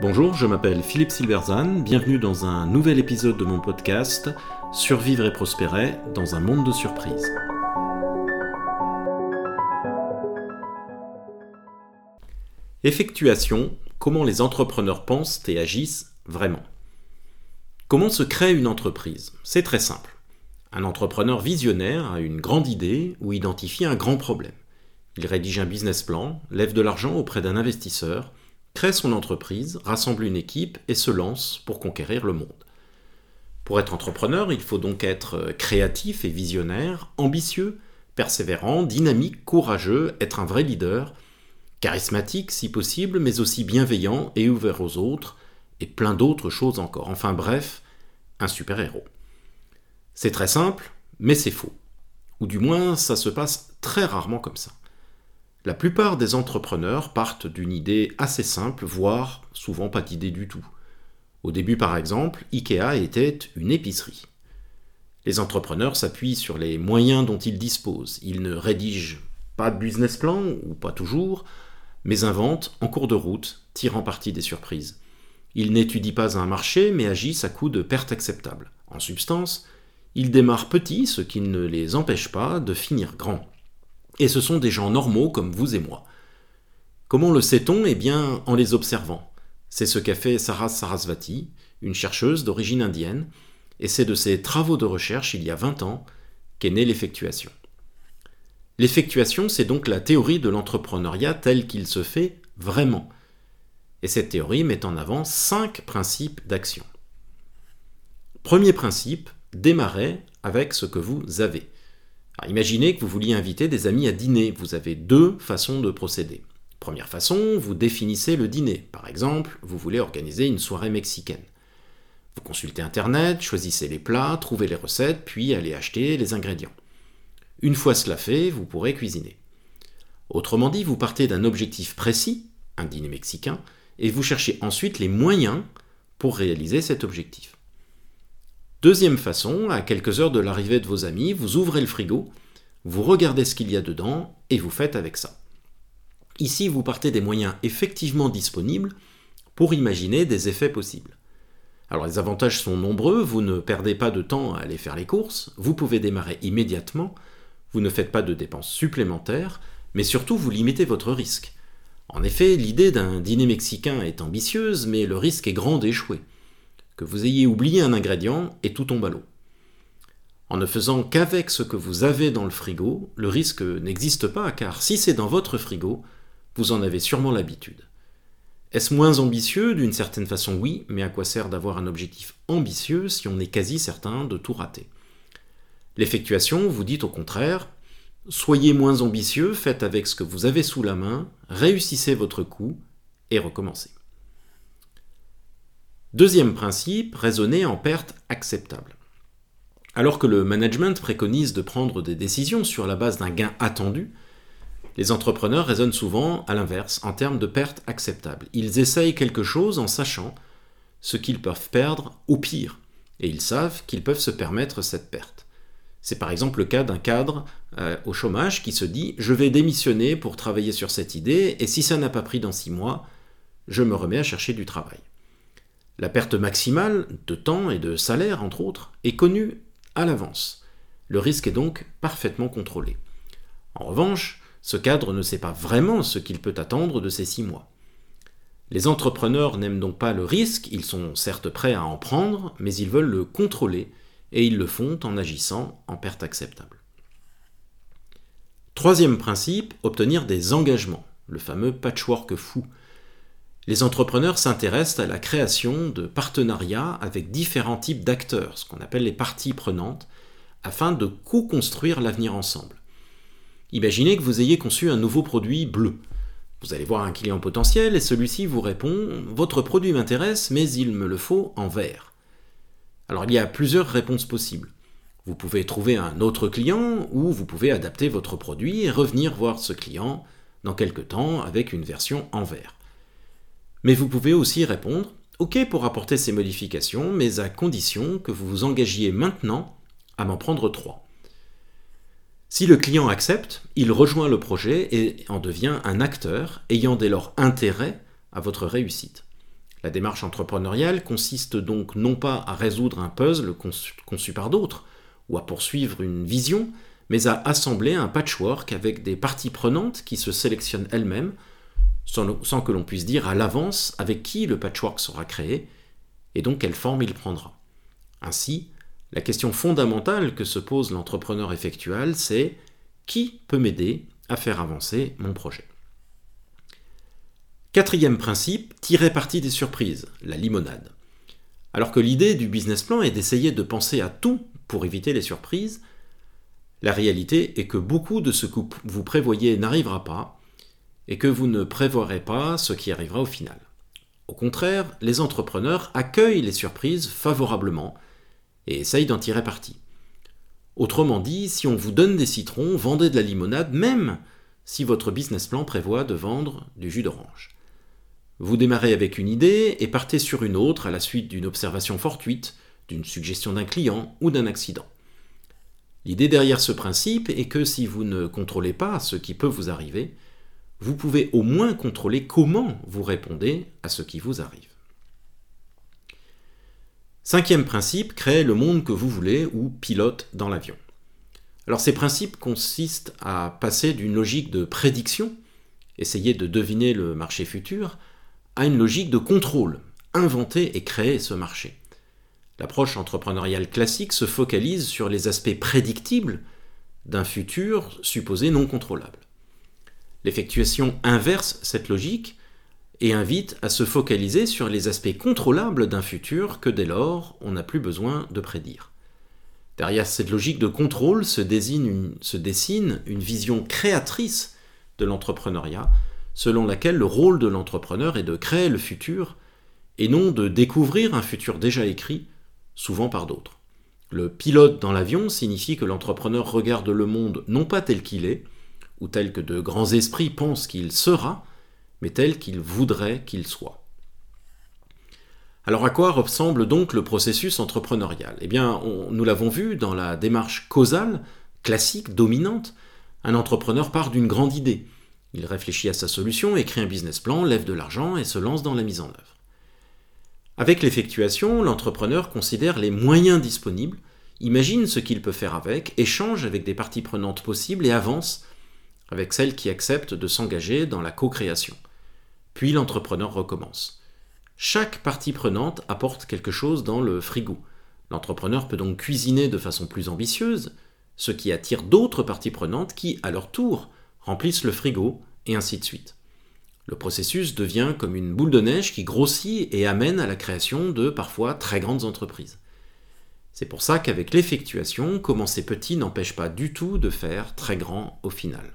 Bonjour, je m'appelle Philippe Silverzan, bienvenue dans un nouvel épisode de mon podcast Survivre et prospérer dans un monde de surprises. Effectuation, comment les entrepreneurs pensent et agissent vraiment. Comment se crée une entreprise? C'est très simple. Un entrepreneur visionnaire a une grande idée ou identifie un grand problème. Il rédige un business plan, lève de l'argent auprès d'un investisseur, crée son entreprise, rassemble une équipe et se lance pour conquérir le monde. Pour être entrepreneur, il faut donc être créatif et visionnaire, ambitieux, persévérant, dynamique, courageux, être un vrai leader, charismatique si possible, mais aussi bienveillant et ouvert aux autres, et plein d'autres choses encore. Enfin bref, un super-héros. C'est très simple, mais c'est faux. Ou du moins, ça se passe très rarement comme ça. La plupart des entrepreneurs partent d'une idée assez simple, voire souvent pas d'idée du tout. Au début, par exemple, IKEA était une épicerie. Les entrepreneurs s'appuient sur les moyens dont ils disposent. Ils ne rédigent pas de business plan, ou pas toujours, mais inventent en cours de route, tirant parti des surprises. Ils n'étudient pas un marché, mais agissent à coup de pertes acceptables. En substance, ils démarrent petits, ce qui ne les empêche pas de finir grand. Et ce sont des gens normaux comme vous et moi. Comment le sait-on? Eh bien, en les observant. C'est ce qu'a fait Sarah Sarasvati, une chercheuse d'origine indienne, et c'est de ses travaux de recherche il y a 20 ans qu'est née l'effectuation. L'effectuation, c'est donc la théorie de l'entrepreneuriat tel qu'il se fait vraiment. Et cette théorie met en avant cinq principes d'action. Premier principe, démarrez avec ce que vous avez imaginez que vous vouliez inviter des amis à dîner. Vous avez deux façons de procéder. Première façon, vous définissez le dîner. Par exemple, vous voulez organiser une soirée mexicaine. Vous consultez Internet, choisissez les plats, trouvez les recettes, puis allez acheter les ingrédients. Une fois cela fait, vous pourrez cuisiner. Autrement dit, vous partez d'un objectif précis, un dîner mexicain, et vous cherchez ensuite les moyens pour réaliser cet objectif. Deuxième façon, à quelques heures de l'arrivée de vos amis, vous ouvrez le frigo, vous regardez ce qu'il y a dedans et vous faites avec ça. Ici, vous partez des moyens effectivement disponibles pour imaginer des effets possibles. Alors les avantages sont nombreux, vous ne perdez pas de temps à aller faire les courses, vous pouvez démarrer immédiatement, vous ne faites pas de dépenses supplémentaires, mais surtout vous limitez votre risque. En effet, l'idée d'un dîner mexicain est ambitieuse, mais le risque est grand d'échouer que vous ayez oublié un ingrédient et tout tombe à l'eau. En ne faisant qu'avec ce que vous avez dans le frigo, le risque n'existe pas, car si c'est dans votre frigo, vous en avez sûrement l'habitude. Est-ce moins ambitieux? D'une certaine façon oui, mais à quoi sert d'avoir un objectif ambitieux si on est quasi certain de tout rater? L'effectuation vous dit au contraire, soyez moins ambitieux, faites avec ce que vous avez sous la main, réussissez votre coup et recommencez. Deuxième principe, raisonner en perte acceptable. Alors que le management préconise de prendre des décisions sur la base d'un gain attendu, les entrepreneurs raisonnent souvent à l'inverse, en termes de perte acceptable. Ils essayent quelque chose en sachant ce qu'ils peuvent perdre au pire, et ils savent qu'ils peuvent se permettre cette perte. C'est par exemple le cas d'un cadre euh, au chômage qui se dit je vais démissionner pour travailler sur cette idée, et si ça n'a pas pris dans six mois, je me remets à chercher du travail. La perte maximale de temps et de salaire, entre autres, est connue à l'avance. Le risque est donc parfaitement contrôlé. En revanche, ce cadre ne sait pas vraiment ce qu'il peut attendre de ces six mois. Les entrepreneurs n'aiment donc pas le risque, ils sont certes prêts à en prendre, mais ils veulent le contrôler, et ils le font en agissant en perte acceptable. Troisième principe, obtenir des engagements, le fameux patchwork fou, les entrepreneurs s'intéressent à la création de partenariats avec différents types d'acteurs, ce qu'on appelle les parties prenantes, afin de co-construire l'avenir ensemble. Imaginez que vous ayez conçu un nouveau produit bleu. Vous allez voir un client potentiel et celui-ci vous répond Votre produit m'intéresse, mais il me le faut en vert. Alors il y a plusieurs réponses possibles. Vous pouvez trouver un autre client ou vous pouvez adapter votre produit et revenir voir ce client dans quelque temps avec une version en vert. Mais vous pouvez aussi répondre OK pour apporter ces modifications, mais à condition que vous vous engagiez maintenant à m'en prendre trois. Si le client accepte, il rejoint le projet et en devient un acteur ayant dès lors intérêt à votre réussite. La démarche entrepreneuriale consiste donc non pas à résoudre un puzzle conçu par d'autres, ou à poursuivre une vision, mais à assembler un patchwork avec des parties prenantes qui se sélectionnent elles-mêmes, sans, que l'on puisse dire à l'avance avec qui le patchwork sera créé, et donc quelle forme il prendra. Ainsi, la question fondamentale que se pose l'entrepreneur effectual, c'est qui peut m'aider à faire avancer mon projet? Quatrième principe, tirer parti des surprises, la limonade. Alors que l'idée du business plan est d'essayer de penser à tout pour éviter les surprises, la réalité est que beaucoup de ce que vous prévoyez n'arrivera pas et que vous ne prévoirez pas ce qui arrivera au final. Au contraire, les entrepreneurs accueillent les surprises favorablement et essaye d'en tirer parti. Autrement dit, si on vous donne des citrons, vendez de la limonade, même si votre business plan prévoit de vendre du jus d'orange. Vous démarrez avec une idée et partez sur une autre à la suite d'une observation fortuite, d'une suggestion d'un client ou d'un accident. L'idée derrière ce principe est que si vous ne contrôlez pas ce qui peut vous arriver, vous pouvez au moins contrôler comment vous répondez à ce qui vous arrive. Cinquième principe, créer le monde que vous voulez ou pilote dans l'avion. Alors ces principes consistent à passer d'une logique de prédiction, essayer de deviner le marché futur, à une logique de contrôle, inventer et créer ce marché. L'approche entrepreneuriale classique se focalise sur les aspects prédictibles d'un futur supposé non contrôlable. L'effectuation inverse cette logique et invite à se focaliser sur les aspects contrôlables d'un futur que dès lors on n'a plus besoin de prédire. Derrière cette logique de contrôle se, dessine une vision créatrice de l'entrepreneuriat, selon laquelle le rôle de l'entrepreneur est de créer le futur et non de découvrir un futur déjà écrit, souvent par d'autres. Le pilote dans l'avion signifie que l'entrepreneur regarde le monde non pas tel qu'il est, ou tel que de grands esprits pensent qu'il sera, mais tel qu'il voudrait qu'il soit. Alors à quoi ressemble donc le processus entrepreneurial? Eh bien, nous l'avons vu dans la démarche causale, classique, dominante, un entrepreneur part d'une grande idée. Il réfléchit à sa solution, écrit un business plan, lève de l'argent et se lance dans la mise en œuvre. Avec l'effectuation, l'entrepreneur considère les moyens disponibles, imagine ce qu'il peut faire avec, échange avec des parties prenantes possibles et avance avec celles qui acceptent de s'engager dans la co-création. Puis l'entrepreneur recommence. Chaque partie prenante apporte quelque chose dans le frigo. L'entrepreneur peut donc cuisiner de façon plus ambitieuse, ce qui attire d'autres parties prenantes qui, à leur tour, remplissent le frigo, et ainsi de suite. Le processus devient comme une boule de neige qui grossit et amène à la création de parfois très grandes entreprises. C'est pour ça qu'avec l'effectuation, commencer petit n'empêche pas du tout de faire très grand au final.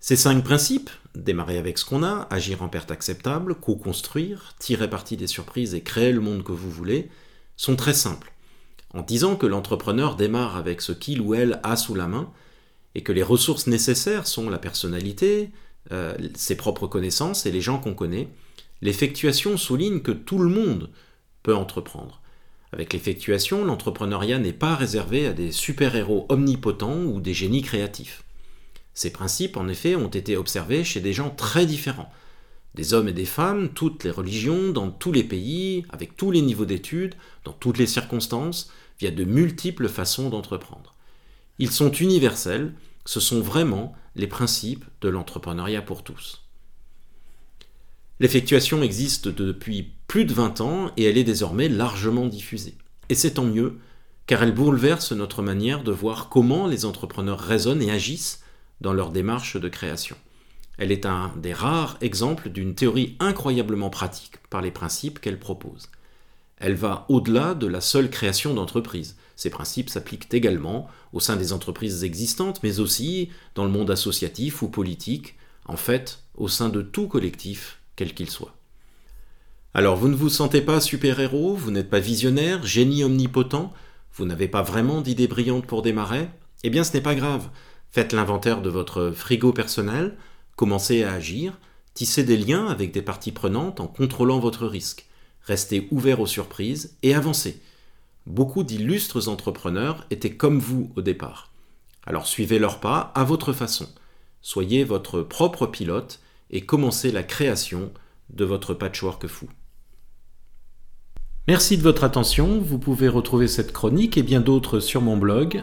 Ces cinq principes, démarrer avec ce qu'on a, agir en perte acceptable, co-construire, tirer parti des surprises et créer le monde que vous voulez, sont très simples. En disant que l'entrepreneur démarre avec ce qu'il ou elle a sous la main, et que les ressources nécessaires sont la personnalité, euh, ses propres connaissances et les gens qu'on connaît, l'effectuation souligne que tout le monde peut entreprendre. Avec l'effectuation, l'entrepreneuriat n'est pas réservé à des super-héros omnipotents ou des génies créatifs. Ces principes, en effet, ont été observés chez des gens très différents. Des hommes et des femmes, toutes les religions, dans tous les pays, avec tous les niveaux d'études, dans toutes les circonstances, via de multiples façons d'entreprendre. Ils sont universels, ce sont vraiment les principes de l'entrepreneuriat pour tous. L'effectuation existe depuis plus de 20 ans et elle est désormais largement diffusée. Et c'est tant mieux, car elle bouleverse notre manière de voir comment les entrepreneurs raisonnent et agissent dans leur démarche de création. Elle est un des rares exemples d'une théorie incroyablement pratique par les principes qu'elle propose. Elle va au-delà de la seule création d'entreprises. Ces principes s'appliquent également au sein des entreprises existantes, mais aussi dans le monde associatif ou politique, en fait, au sein de tout collectif, quel qu'il soit. Alors, vous ne vous sentez pas super-héros, vous n'êtes pas visionnaire, génie omnipotent, vous n'avez pas vraiment d'idées brillantes pour démarrer? Eh bien, ce n'est pas grave. Faites l'inventaire de votre frigo personnel, commencez à agir, tissez des liens avec des parties prenantes en contrôlant votre risque. Restez ouvert aux surprises et avancez. beaucoup d'illustres entrepreneurs étaient comme vous au départ. Alors suivez leurs pas à votre façon. Soyez votre propre pilote et commencez la création de votre patchwork fou. Merci de votre attention. Vous pouvez retrouver cette chronique et bien d'autres sur mon blog